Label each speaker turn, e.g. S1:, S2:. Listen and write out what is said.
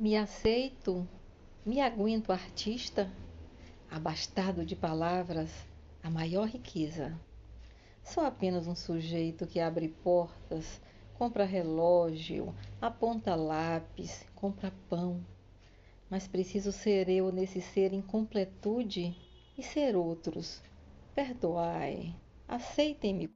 S1: Me aceito, me aguento artista, abastado de palavras, a maior riqueza. Sou apenas um sujeito que abre portas, compra relógio, aponta lápis, compra pão. Mas preciso ser eu nesse ser em completude e ser outros. Perdoai, aceitem-me